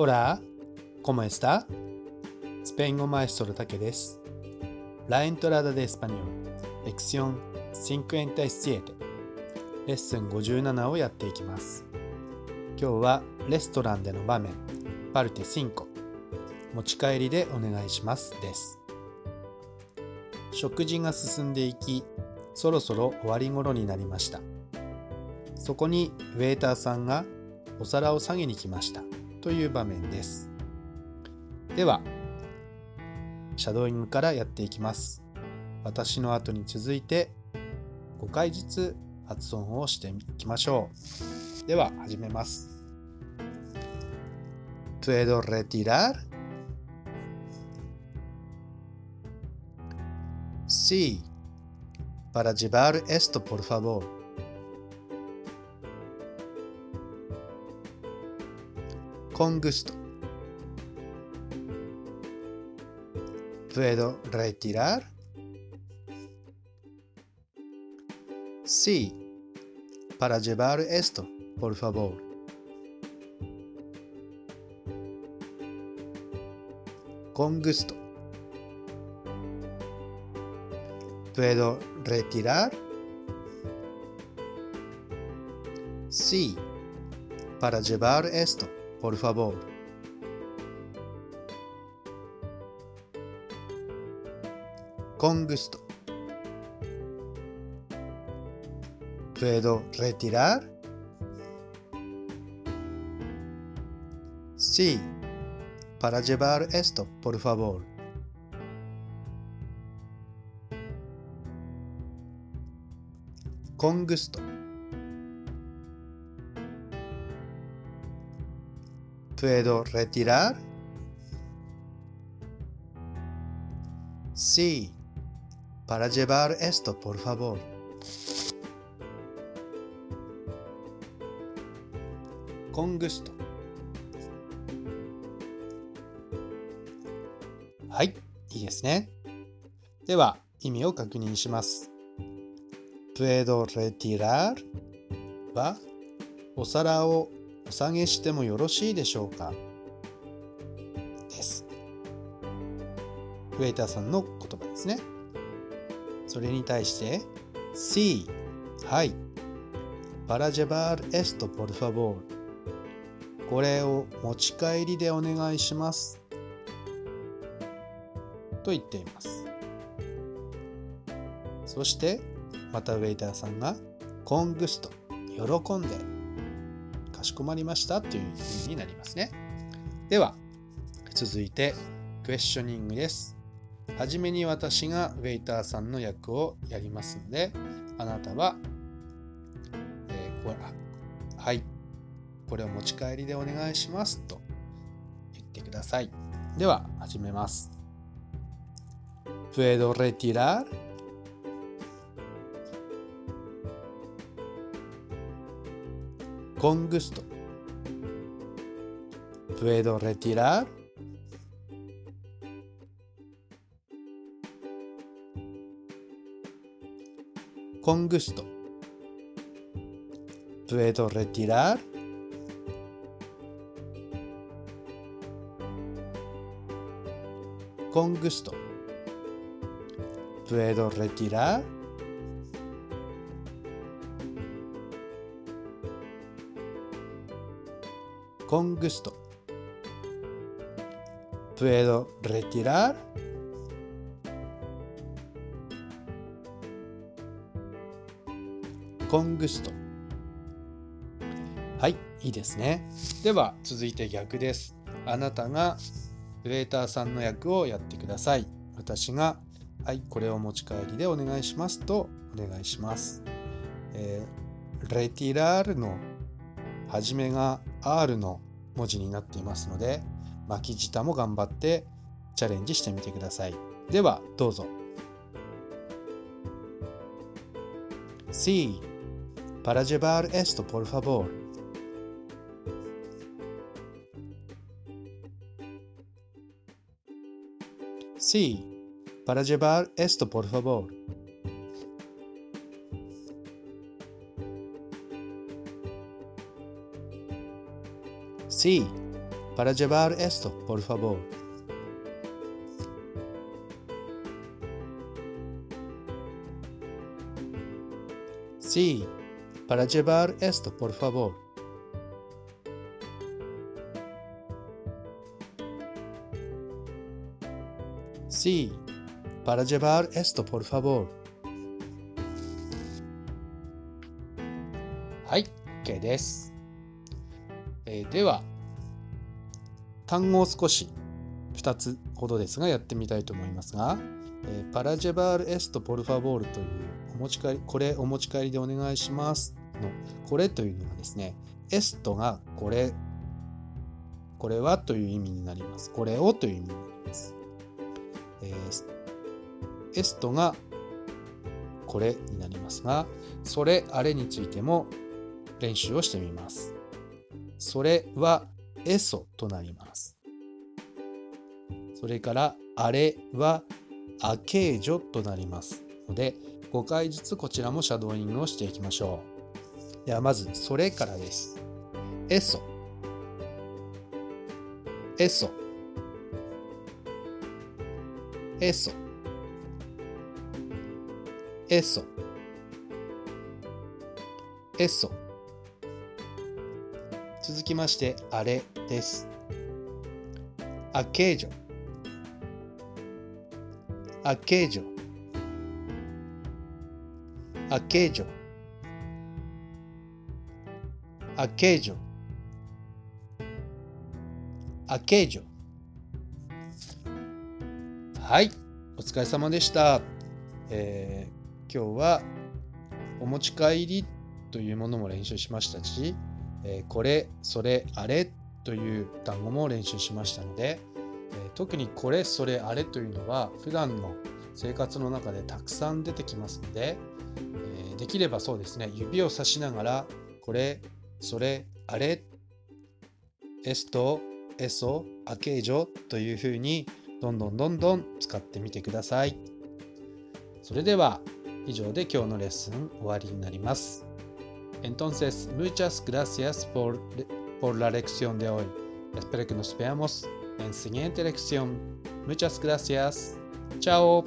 Hola, ¿cómo está? スペイン語マエストロタケです。La entrada de español, lección 57レッスン57をやっていきます。今日はレストランでの場面、パルテ5持ち帰りでお願いしますです。食事が進んでいき、そろそろ終わり頃になりました。そこにウェーターさんがお皿を下げに来ましたという場面です。では、シャドーイングからやっていきます。私の後に続いて5回ずつ発音をしていきましょう。では、始めます。¿Puedo retirar? Sí. Para llevar esto, por favor. Con gusto. ¿Puedo retirar? Sí. Para llevar esto, por favor. Con gusto. ¿Puedo retirar? Sí. Para llevar esto, por favor. Con gusto. ¿Puedo retirar? Sí. Para llevar esto, por favor. Con gusto. ¿Puedo retirar? Sí. Para llevar esto, por favor. Con gusto. はい、いいですね。では、意味を確認します。Puedo retirar は、お皿をお下げしてもよろしいでしょうか？です。ウェイターさんの言葉ですね。それに対して、Sí、はい。Para llevar esto, por favor。これを持ち帰りでお願いします。と言っています。そして、またウェイターさんが、コングスト、喜んで、かしこまりましたという意味になりますね。では、続いて、クエスチョニングです。はじめに私がウェイターさんの役をやりますので、あなたは、えーこれあはい、これを持ち帰りでお願いしますと言ってください。では、始めます。¿Puedo retirar? Con gusto. ¿Puedo retirar? Con gusto. ¿Puedo retirar? Con gusto. ¿Puedo retirar? Con gusto. ¿Puedo retirar? Con gusto. はい、いいですね。では、続いて逆です。あなたがウェーターさんの役をやってください。私がはい、これを持ち帰りでお願いしますとお願いします。えー、レティラールの始めが R の文字になっていますので、巻き舌も頑張ってチャレンジしてみてください。では、どうぞ。Sí, para llevar esto, por favor. Sí, para llevar esto, por favor. Sí, para llevar esto, por favor. Sí, para llevar esto, por favor. Sí, para llevar esto, por favor. はい、OK です。えーでは、 単語を少し2つほどですがやってみたいと思いますが、えーパラジェバールエストポルファボールというお持ち帰り、これお持ち帰りでお願いしますの、これというのはですね、エストがこれ、これはという意味になります。これをという意味になります。えーエストがこれになりますが、それ、あれについても練習をしてみます。それはエソとなります。それから、あれはアケージョとなりますので、5回ずつこちらもシャドーイングをしていきましょう。ではまず、それからです。エソ。エソ。エソ。エソ。エソ。続きまして、あれです。アケージョ。アケージョ。アケージョ。アケージョ。アケージョ。はい、お疲れ様でした。えー今日はお持ち帰りというものも練習しましたし、えこれ、それ、あれという単語も練習しましたので、え特にこれ、それ、あれというのは普段の生活の中でたくさん出てきますので、えできればそうですね、指をさしながら、これ、それ、あれ、エスト、エソ、アケージョというふうにどんどんどんどん使ってみてください。それでは以上で今日のレッスン終わりになります。Entonces, muchas gracias por, por la lección de hoy. Espero que nos veamos en siguiente lección. Muchas gracias. Chao.